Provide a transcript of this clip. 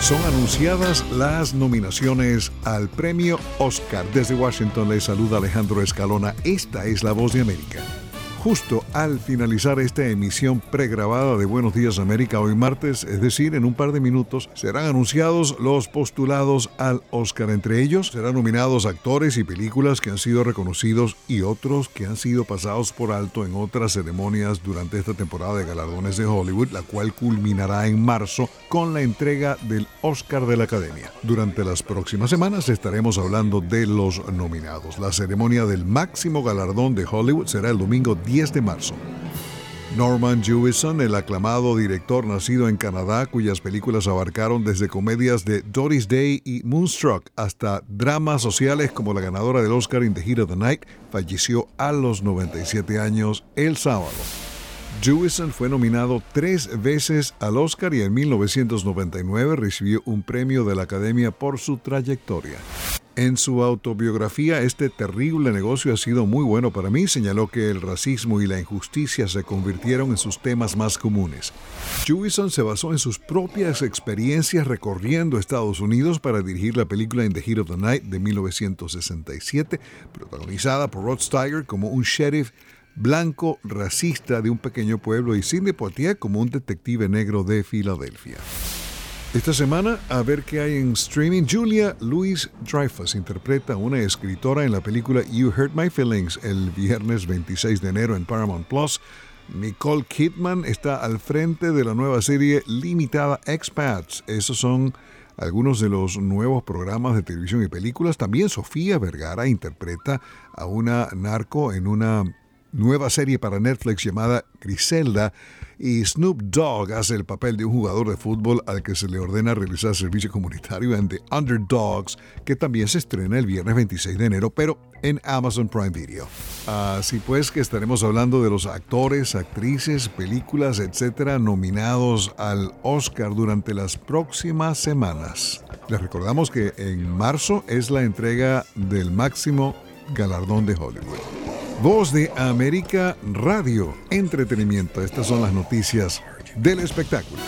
son anunciadas las nominaciones al premio Oscar. Desde Washington le saluda Alejandro Escalona. Esta es la voz de América. Justo al finalizar esta emisión pregrabada de Buenos Días América hoy martes, es decir, en un par de minutos, serán anunciados los postulados al Oscar. Entre ellos serán nominados actores y películas que han sido reconocidos y otros que han sido pasados por alto en otras ceremonias durante esta temporada de galardones de Hollywood, la cual culminará en marzo con la entrega del Oscar de la Academia. Durante las próximas semanas estaremos hablando de los nominados. La ceremonia del máximo galardón de Hollywood será el domingo 10 de marzo. Norman Jewison, el aclamado director nacido en Canadá, cuyas películas abarcaron desde comedias de Doris Day y Moonstruck hasta dramas sociales como la ganadora del Oscar in the Heat of the Night, falleció a los 97 años el sábado. Jewison fue nominado tres veces al Oscar y en 1999 recibió un premio de la Academia por su trayectoria. En su autobiografía, este terrible negocio ha sido muy bueno para mí, señaló que el racismo y la injusticia se convirtieron en sus temas más comunes. Jewison se basó en sus propias experiencias recorriendo Estados Unidos para dirigir la película In the Heat of the Night de 1967, protagonizada por Rod Steiger como un sheriff blanco racista de un pequeño pueblo y Sidney Poitier como un detective negro de Filadelfia. Esta semana, a ver qué hay en streaming. Julia Louis Dreyfus interpreta a una escritora en la película You Hurt My Feelings el viernes 26 de enero en Paramount Plus. Nicole Kidman está al frente de la nueva serie limitada Expats. Esos son algunos de los nuevos programas de televisión y películas. También Sofía Vergara interpreta a una narco en una nueva serie para Netflix llamada Griselda y Snoop Dogg hace el papel de un jugador de fútbol al que se le ordena realizar servicio comunitario en The Underdogs, que también se estrena el viernes 26 de enero, pero en Amazon Prime Video. Así pues que estaremos hablando de los actores, actrices, películas, etcétera, nominados al Oscar durante las próximas semanas. Les recordamos que en marzo es la entrega del máximo galardón de Hollywood. Voz de América Radio, entretenimiento. Estas son las noticias del espectáculo.